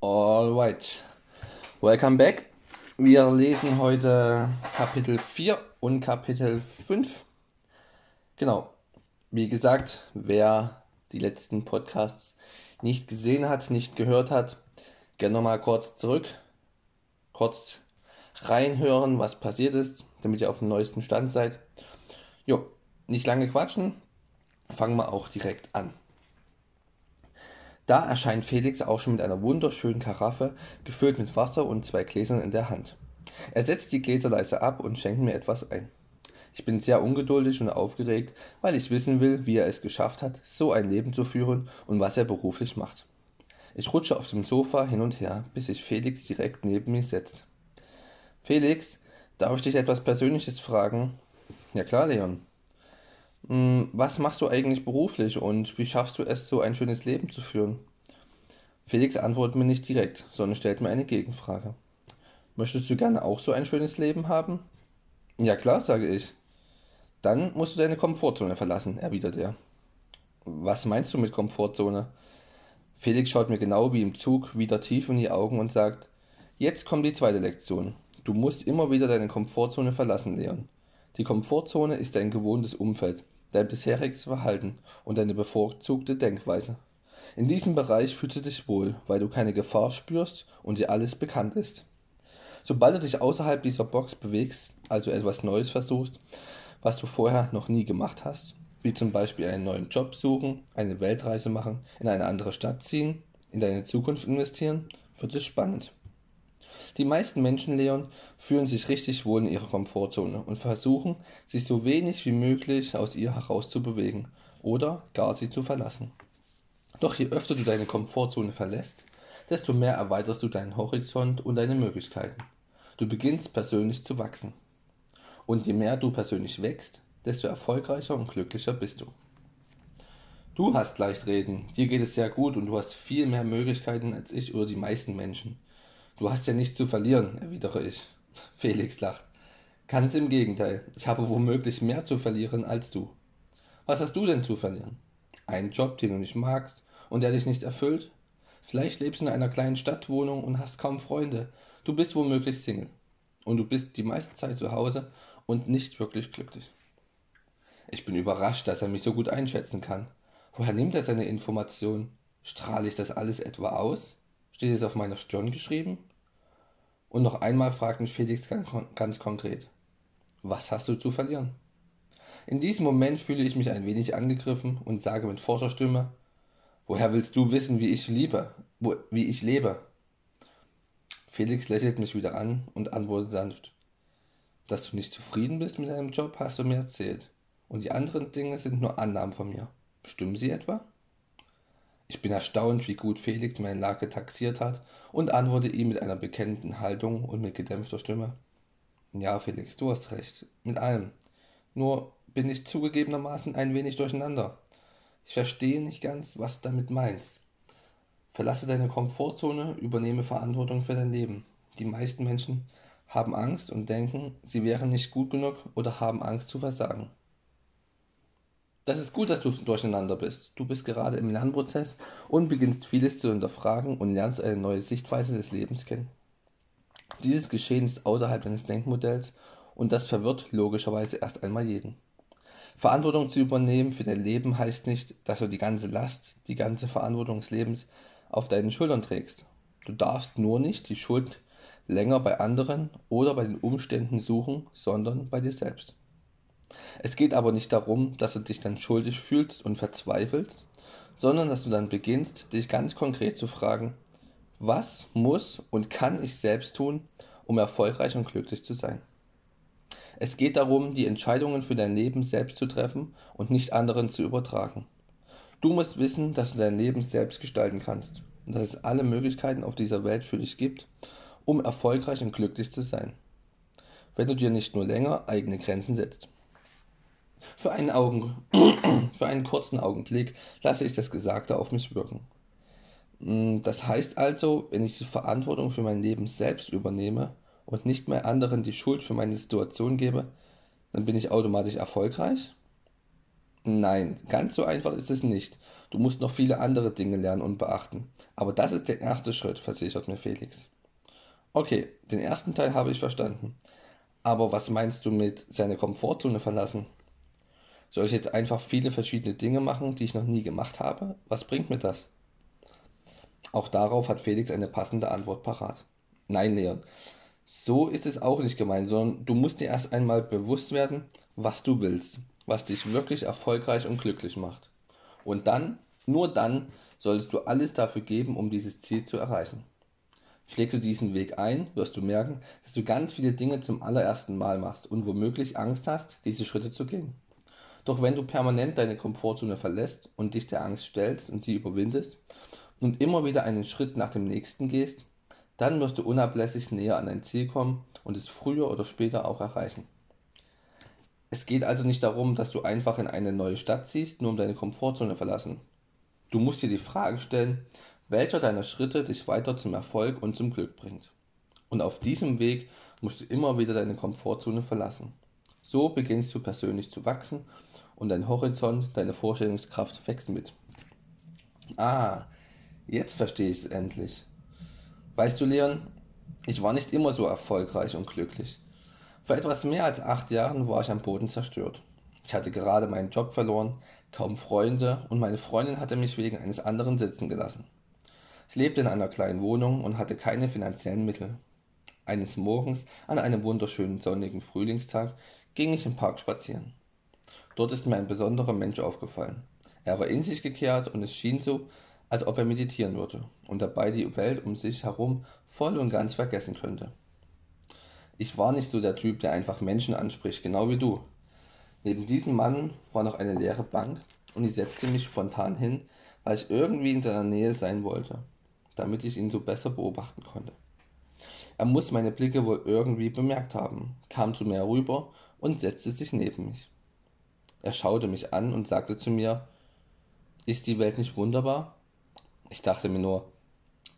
Alright, welcome back. Wir lesen heute Kapitel 4 und Kapitel 5. Genau, wie gesagt, wer die letzten Podcasts nicht gesehen hat, nicht gehört hat, gerne nochmal kurz zurück, kurz reinhören, was passiert ist, damit ihr auf dem neuesten Stand seid. Jo, nicht lange quatschen, fangen wir auch direkt an. Da erscheint Felix auch schon mit einer wunderschönen Karaffe, gefüllt mit Wasser und zwei Gläsern in der Hand. Er setzt die Gläser leise ab und schenkt mir etwas ein. Ich bin sehr ungeduldig und aufgeregt, weil ich wissen will, wie er es geschafft hat, so ein Leben zu führen und was er beruflich macht. Ich rutsche auf dem Sofa hin und her, bis sich Felix direkt neben mir setzt. Felix, darf ich dich etwas Persönliches fragen? Ja klar, Leon. Hm, was machst du eigentlich beruflich und wie schaffst du es, so ein schönes Leben zu führen? Felix antwortet mir nicht direkt, sondern stellt mir eine Gegenfrage. Möchtest du gerne auch so ein schönes Leben haben? Ja klar, sage ich. Dann musst du deine Komfortzone verlassen, erwidert er. Was meinst du mit Komfortzone? Felix schaut mir genau wie im Zug wieder tief in die Augen und sagt, jetzt kommt die zweite Lektion. Du musst immer wieder deine Komfortzone verlassen, Leon. Die Komfortzone ist dein gewohntes Umfeld, dein bisheriges Verhalten und deine bevorzugte Denkweise. In diesem Bereich fühlst du dich wohl, weil du keine Gefahr spürst und dir alles bekannt ist. Sobald du dich außerhalb dieser Box bewegst, also etwas Neues versuchst, was du vorher noch nie gemacht hast, wie zum Beispiel einen neuen Job suchen, eine Weltreise machen, in eine andere Stadt ziehen, in deine Zukunft investieren, wird es spannend. Die meisten Menschen, Leon, fühlen sich richtig wohl in ihrer Komfortzone und versuchen, sich so wenig wie möglich aus ihr herauszubewegen oder gar sie zu verlassen. Doch je öfter du deine Komfortzone verlässt, desto mehr erweiterst du deinen Horizont und deine Möglichkeiten. Du beginnst persönlich zu wachsen. Und je mehr du persönlich wächst, desto erfolgreicher und glücklicher bist du. Du hast leicht reden, dir geht es sehr gut und du hast viel mehr Möglichkeiten als ich oder die meisten Menschen. Du hast ja nichts zu verlieren, erwidere ich. Felix lacht. Ganz im Gegenteil, ich habe womöglich mehr zu verlieren als du. Was hast du denn zu verlieren? Einen Job, den du nicht magst und der dich nicht erfüllt? Vielleicht lebst du in einer kleinen Stadtwohnung und hast kaum Freunde. Du bist womöglich Single. Und du bist die meiste Zeit zu Hause und nicht wirklich glücklich. Ich bin überrascht, dass er mich so gut einschätzen kann. Woher nimmt er seine Informationen? Strahle ich das alles etwa aus? Steht es auf meiner Stirn geschrieben? Und noch einmal fragt mich Felix ganz, konkret. Was hast du zu verlieren? In diesem Moment fühle ich mich ein wenig angegriffen und sage mit Forscherstimme, woher willst du wissen, wie ich liebe, wo, wie ich lebe? Felix lächelt mich wieder an und antwortet sanft, dass du nicht zufrieden bist mit deinem Job, hast du mir erzählt. Und die anderen Dinge sind nur Annahmen von mir. Stimmen sie etwa? Ich bin erstaunt, wie gut Felix meine Lage taxiert hat und antworte ihm mit einer bekennenden Haltung und mit gedämpfter Stimme. Ja, Felix, du hast recht. Mit allem. Nur bin ich zugegebenermaßen ein wenig durcheinander. Ich verstehe nicht ganz, was du damit meinst. Verlasse deine Komfortzone, übernehme Verantwortung für dein Leben. Die meisten Menschen haben Angst und denken, sie wären nicht gut genug oder haben Angst zu versagen. Das ist gut, dass du durcheinander bist. Du bist gerade im Lernprozess und beginnst vieles zu hinterfragen und lernst eine neue Sichtweise des Lebens kennen. Dieses Geschehen ist außerhalb deines Denkmodells und das verwirrt logischerweise erst einmal jeden. Verantwortung zu übernehmen für dein Leben heißt nicht, dass du die ganze Last, die ganze Verantwortung des Lebens auf deinen Schultern trägst. Du darfst nur nicht die Schuld länger bei anderen oder bei den Umständen suchen, sondern bei dir selbst. Es geht aber nicht darum, dass du dich dann schuldig fühlst und verzweifelst, sondern dass du dann beginnst, dich ganz konkret zu fragen, was muss und kann ich selbst tun, um erfolgreich und glücklich zu sein. Es geht darum, die Entscheidungen für dein Leben selbst zu treffen und nicht anderen zu übertragen. Du musst wissen, dass du dein Leben selbst gestalten kannst und dass es alle Möglichkeiten auf dieser Welt für dich gibt, um erfolgreich und glücklich zu sein. Wenn du dir nicht nur länger eigene Grenzen setzt. Für einen, Augen, für einen kurzen Augenblick lasse ich das Gesagte auf mich wirken. Mm, das heißt also, wenn ich die Verantwortung für mein Leben selbst übernehme und nicht mehr anderen die Schuld für meine Situation gebe, dann bin ich automatisch erfolgreich? Nein, ganz so einfach ist es nicht. Du musst noch viele andere Dinge lernen und beachten. Aber das ist der erste Schritt, versichert mir Felix. Okay, den ersten Teil habe ich verstanden. Aber was meinst du mit seine Komfortzone verlassen? Soll ich jetzt einfach viele verschiedene Dinge machen, die ich noch nie gemacht habe? Was bringt mir das? Auch darauf hat Felix eine passende Antwort parat. Nein, Leon, so ist es auch nicht gemeint, sondern du musst dir erst einmal bewusst werden, was du willst, was dich wirklich erfolgreich und glücklich macht. Und dann, nur dann, solltest du alles dafür geben, um dieses Ziel zu erreichen. Schlägst du diesen Weg ein, wirst du merken, dass du ganz viele Dinge zum allerersten Mal machst und womöglich Angst hast, diese Schritte zu gehen. Doch wenn du permanent deine Komfortzone verlässt und dich der Angst stellst und sie überwindest und immer wieder einen Schritt nach dem nächsten gehst, dann wirst du unablässig näher an dein Ziel kommen und es früher oder später auch erreichen. Es geht also nicht darum, dass du einfach in eine neue Stadt ziehst, nur um deine Komfortzone verlassen. Du musst dir die Frage stellen, welcher deiner Schritte dich weiter zum Erfolg und zum Glück bringt. Und auf diesem Weg musst du immer wieder deine Komfortzone verlassen. So beginnst du persönlich zu wachsen und dein Horizont, deine Vorstellungskraft wächst mit. Ah, jetzt verstehe ich es endlich. Weißt du, Leon, ich war nicht immer so erfolgreich und glücklich. Vor etwas mehr als acht Jahren war ich am Boden zerstört. Ich hatte gerade meinen Job verloren, kaum Freunde und meine Freundin hatte mich wegen eines anderen sitzen gelassen. Ich lebte in einer kleinen Wohnung und hatte keine finanziellen Mittel. Eines Morgens, an einem wunderschönen sonnigen Frühlingstag, ging ich im Park spazieren. Dort ist mir ein besonderer Mensch aufgefallen. Er war in sich gekehrt und es schien so, als ob er meditieren würde und dabei die Welt um sich herum voll und ganz vergessen könnte. Ich war nicht so der Typ, der einfach Menschen anspricht, genau wie du. Neben diesem Mann war noch eine leere Bank und ich setzte mich spontan hin, weil ich irgendwie in seiner Nähe sein wollte, damit ich ihn so besser beobachten konnte. Er muss meine Blicke wohl irgendwie bemerkt haben, kam zu mir rüber und setzte sich neben mich. Er schaute mich an und sagte zu mir, ist die Welt nicht wunderbar? Ich dachte mir nur,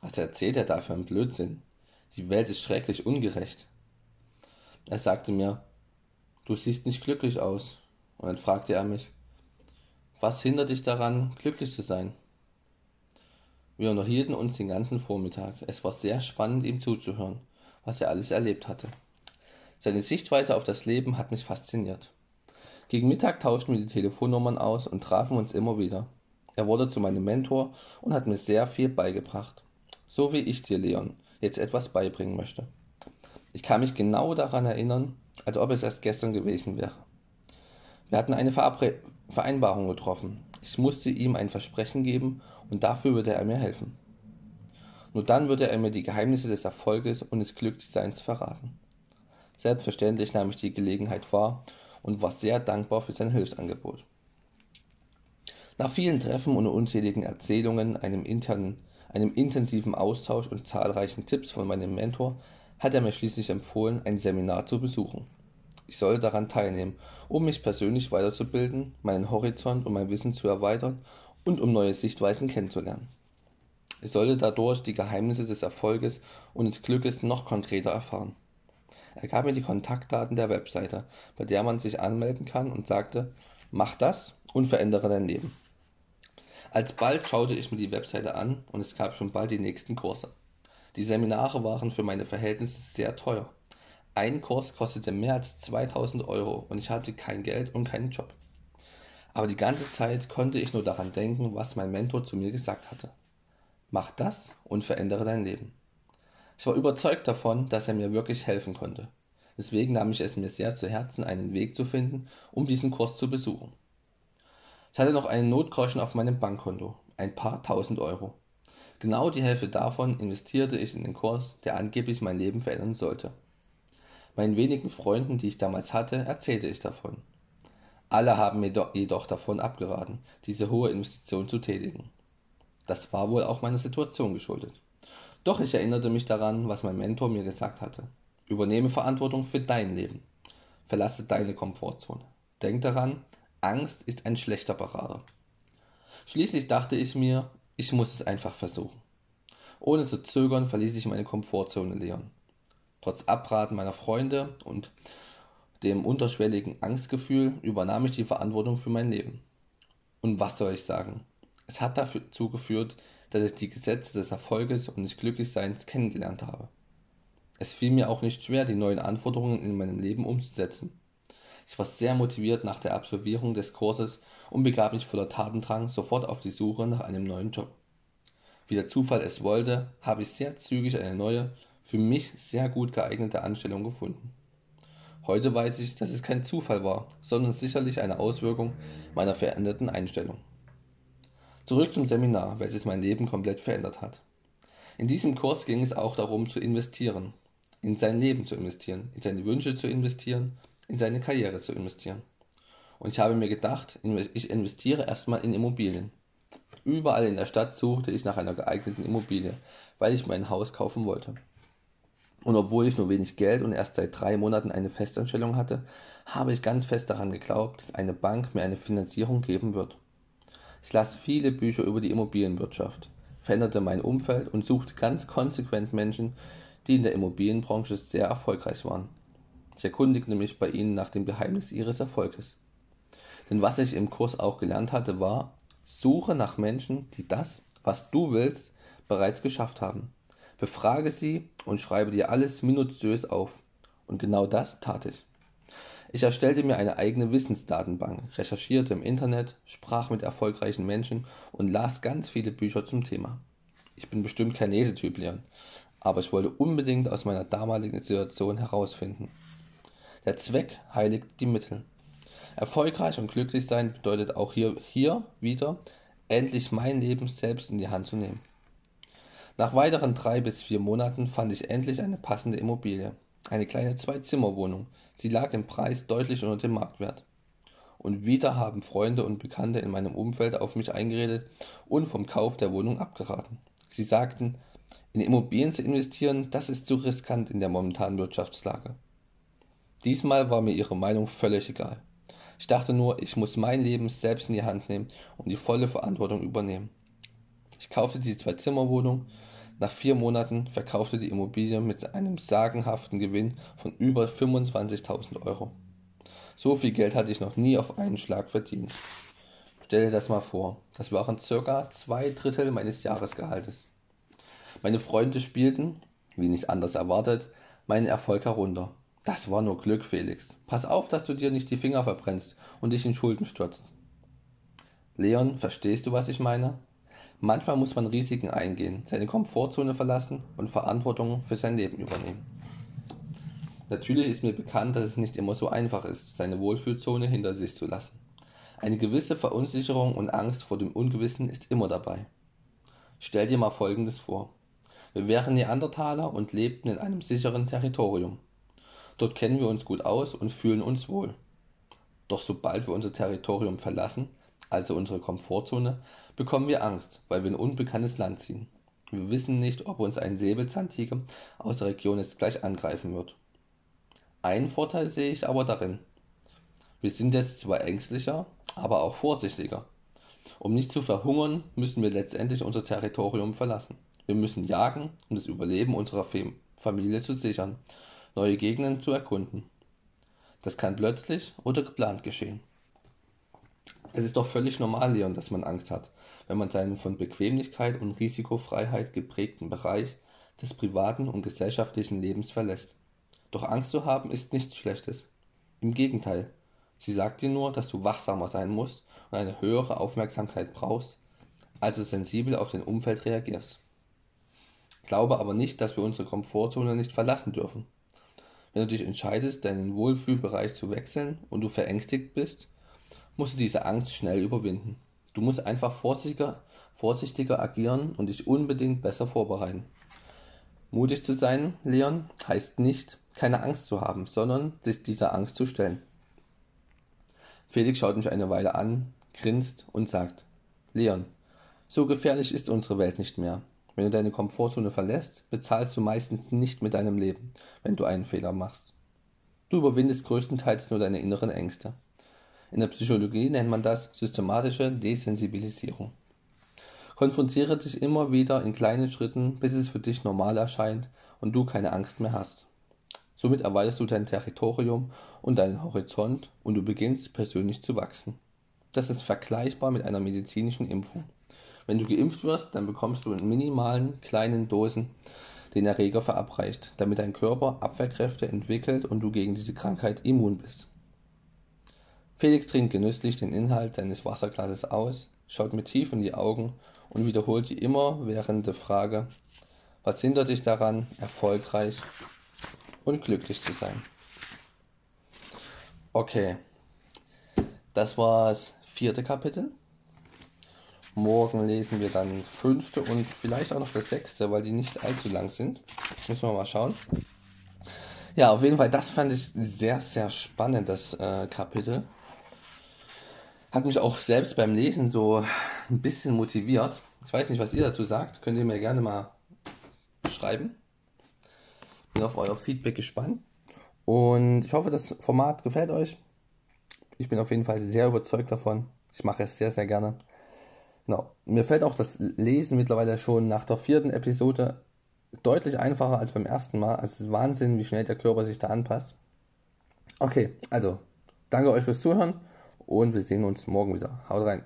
was erzählt er da für einen Blödsinn? Die Welt ist schrecklich ungerecht. Er sagte mir, du siehst nicht glücklich aus. Und dann fragte er mich, was hindert dich daran, glücklich zu sein? Wir unterhielten uns den ganzen Vormittag. Es war sehr spannend, ihm zuzuhören, was er alles erlebt hatte. Seine Sichtweise auf das Leben hat mich fasziniert. Gegen Mittag tauschten wir die Telefonnummern aus und trafen uns immer wieder. Er wurde zu meinem Mentor und hat mir sehr viel beigebracht. So wie ich dir, Leon, jetzt etwas beibringen möchte. Ich kann mich genau daran erinnern, als ob es erst gestern gewesen wäre. Wir hatten eine Verabre Vereinbarung getroffen. Ich musste ihm ein Versprechen geben und dafür würde er mir helfen. Nur dann würde er mir die Geheimnisse des Erfolges und des Glücklichseins verraten. Selbstverständlich nahm ich die Gelegenheit wahr und war sehr dankbar für sein Hilfsangebot. Nach vielen Treffen und unzähligen Erzählungen, einem, internen, einem intensiven Austausch und zahlreichen Tipps von meinem Mentor hat er mir schließlich empfohlen, ein Seminar zu besuchen. Ich solle daran teilnehmen, um mich persönlich weiterzubilden, meinen Horizont und mein Wissen zu erweitern und um neue Sichtweisen kennenzulernen. Ich sollte dadurch die Geheimnisse des Erfolges und des Glückes noch konkreter erfahren. Er gab mir die Kontaktdaten der Webseite, bei der man sich anmelden kann und sagte, mach das und verändere dein Leben. Alsbald schaute ich mir die Webseite an und es gab schon bald die nächsten Kurse. Die Seminare waren für meine Verhältnisse sehr teuer. Ein Kurs kostete mehr als 2000 Euro und ich hatte kein Geld und keinen Job. Aber die ganze Zeit konnte ich nur daran denken, was mein Mentor zu mir gesagt hatte. Mach das und verändere dein Leben. Ich war überzeugt davon, dass er mir wirklich helfen konnte. Deswegen nahm ich es mir sehr zu Herzen, einen Weg zu finden, um diesen Kurs zu besuchen. Ich hatte noch einen Notgroschen auf meinem Bankkonto, ein paar tausend Euro. Genau die Hälfte davon investierte ich in den Kurs, der angeblich mein Leben verändern sollte. Meinen wenigen Freunden, die ich damals hatte, erzählte ich davon. Alle haben mir jedoch davon abgeraten, diese hohe Investition zu tätigen. Das war wohl auch meiner Situation geschuldet. Doch ich erinnerte mich daran, was mein Mentor mir gesagt hatte. Übernehme Verantwortung für dein Leben. Verlasse deine Komfortzone. Denk daran, Angst ist ein schlechter Berater. Schließlich dachte ich mir, ich muss es einfach versuchen. Ohne zu zögern verließ ich meine Komfortzone Leon. Trotz Abraten meiner Freunde und dem unterschwelligen Angstgefühl übernahm ich die Verantwortung für mein Leben. Und was soll ich sagen? Es hat dazu geführt, dass ich die Gesetze des Erfolges und des Glücklichseins kennengelernt habe. Es fiel mir auch nicht schwer, die neuen Anforderungen in meinem Leben umzusetzen. Ich war sehr motiviert nach der Absolvierung des Kurses und begab mich voller Tatendrang sofort auf die Suche nach einem neuen Job. Wie der Zufall es wollte, habe ich sehr zügig eine neue, für mich sehr gut geeignete Anstellung gefunden. Heute weiß ich, dass es kein Zufall war, sondern sicherlich eine Auswirkung meiner veränderten Einstellung. Zurück zum Seminar, welches mein Leben komplett verändert hat. In diesem Kurs ging es auch darum zu investieren, in sein Leben zu investieren, in seine Wünsche zu investieren, in seine Karriere zu investieren. Und ich habe mir gedacht, ich investiere erstmal in Immobilien. Überall in der Stadt suchte ich nach einer geeigneten Immobilie, weil ich mein Haus kaufen wollte. Und obwohl ich nur wenig Geld und erst seit drei Monaten eine Festanstellung hatte, habe ich ganz fest daran geglaubt, dass eine Bank mir eine Finanzierung geben wird. Ich las viele Bücher über die Immobilienwirtschaft, veränderte mein Umfeld und suchte ganz konsequent Menschen, die in der Immobilienbranche sehr erfolgreich waren. Ich erkundigte mich bei ihnen nach dem Geheimnis ihres Erfolges. Denn was ich im Kurs auch gelernt hatte, war, suche nach Menschen, die das, was du willst, bereits geschafft haben. Befrage sie und schreibe dir alles minutiös auf. Und genau das tat ich. Ich erstellte mir eine eigene Wissensdatenbank, recherchierte im Internet, sprach mit erfolgreichen Menschen und las ganz viele Bücher zum Thema. Ich bin bestimmt kein Lesetyp, Leon, aber ich wollte unbedingt aus meiner damaligen Situation herausfinden. Der Zweck heiligt die Mittel. Erfolgreich und glücklich sein bedeutet auch hier, hier wieder, endlich mein Leben selbst in die Hand zu nehmen. Nach weiteren drei bis vier Monaten fand ich endlich eine passende Immobilie. Eine kleine Zwei-Zimmer-Wohnung. Sie lag im Preis deutlich unter dem Marktwert. Und wieder haben Freunde und Bekannte in meinem Umfeld auf mich eingeredet und vom Kauf der Wohnung abgeraten. Sie sagten, in Immobilien zu investieren, das ist zu riskant in der momentanen Wirtschaftslage. Diesmal war mir ihre Meinung völlig egal. Ich dachte nur, ich muss mein Leben selbst in die Hand nehmen und die volle Verantwortung übernehmen. Ich kaufte die Zwei-Zimmer-Wohnung nach vier Monaten verkaufte die Immobilie mit einem sagenhaften Gewinn von über 25.000 Euro. So viel Geld hatte ich noch nie auf einen Schlag verdient. Stell dir das mal vor, das waren circa zwei Drittel meines Jahresgehaltes. Meine Freunde spielten, wie nicht anders erwartet, meinen Erfolg herunter. Das war nur Glück, Felix. Pass auf, dass du dir nicht die Finger verbrennst und dich in Schulden stürzt. Leon, verstehst du, was ich meine? Manchmal muss man Risiken eingehen, seine Komfortzone verlassen und Verantwortung für sein Leben übernehmen. Natürlich ist mir bekannt, dass es nicht immer so einfach ist, seine Wohlfühlzone hinter sich zu lassen. Eine gewisse Verunsicherung und Angst vor dem Ungewissen ist immer dabei. Stell dir mal Folgendes vor. Wir wären Neandertaler und lebten in einem sicheren Territorium. Dort kennen wir uns gut aus und fühlen uns wohl. Doch sobald wir unser Territorium verlassen, also unsere Komfortzone, bekommen wir Angst, weil wir in unbekanntes Land ziehen. Wir wissen nicht, ob uns ein Säbelzahntiger aus der Region jetzt gleich angreifen wird. Einen Vorteil sehe ich aber darin. Wir sind jetzt zwar ängstlicher, aber auch vorsichtiger. Um nicht zu verhungern, müssen wir letztendlich unser Territorium verlassen. Wir müssen jagen, um das Überleben unserer Familie zu sichern, neue Gegenden zu erkunden. Das kann plötzlich oder geplant geschehen. Es ist doch völlig normal, Leon, dass man Angst hat, wenn man seinen von Bequemlichkeit und Risikofreiheit geprägten Bereich des privaten und gesellschaftlichen Lebens verlässt. Doch Angst zu haben ist nichts Schlechtes. Im Gegenteil, sie sagt dir nur, dass du wachsamer sein musst und eine höhere Aufmerksamkeit brauchst, also sensibel auf dein Umfeld reagierst. Glaube aber nicht, dass wir unsere Komfortzone nicht verlassen dürfen. Wenn du dich entscheidest, deinen Wohlfühlbereich zu wechseln und du verängstigt bist, musst du diese Angst schnell überwinden. Du musst einfach vorsichtiger, vorsichtiger agieren und dich unbedingt besser vorbereiten. Mutig zu sein, Leon, heißt nicht, keine Angst zu haben, sondern sich dieser Angst zu stellen. Felix schaut mich eine Weile an, grinst und sagt, Leon, so gefährlich ist unsere Welt nicht mehr. Wenn du deine Komfortzone verlässt, bezahlst du meistens nicht mit deinem Leben, wenn du einen Fehler machst. Du überwindest größtenteils nur deine inneren Ängste. In der Psychologie nennt man das systematische Desensibilisierung. Konfrontiere dich immer wieder in kleinen Schritten, bis es für dich normal erscheint und du keine Angst mehr hast. Somit erweiterst du dein Territorium und deinen Horizont und du beginnst persönlich zu wachsen. Das ist vergleichbar mit einer medizinischen Impfung. Wenn du geimpft wirst, dann bekommst du in minimalen kleinen Dosen den Erreger verabreicht, damit dein Körper Abwehrkräfte entwickelt und du gegen diese Krankheit immun bist. Felix trinkt genüsslich den Inhalt seines Wasserglases aus, schaut mir tief in die Augen und wiederholt die immerwährende Frage, was hindert dich daran, erfolgreich und glücklich zu sein? Okay, das war das vierte Kapitel. Morgen lesen wir dann fünfte und vielleicht auch noch das sechste, weil die nicht allzu lang sind. Müssen wir mal schauen. Ja, auf jeden Fall, das fand ich sehr, sehr spannend, das äh, Kapitel. Hat mich auch selbst beim Lesen so ein bisschen motiviert. Ich weiß nicht, was ihr dazu sagt. Könnt ihr mir gerne mal schreiben. Bin auf euer Feedback gespannt. Und ich hoffe, das Format gefällt euch. Ich bin auf jeden Fall sehr überzeugt davon. Ich mache es sehr, sehr gerne. Genau. Mir fällt auch das Lesen mittlerweile schon nach der vierten Episode deutlich einfacher als beim ersten Mal. Also es ist Wahnsinn, wie schnell der Körper sich da anpasst. Okay, also danke euch fürs Zuhören und wir sehen uns morgen wieder. Haut rein.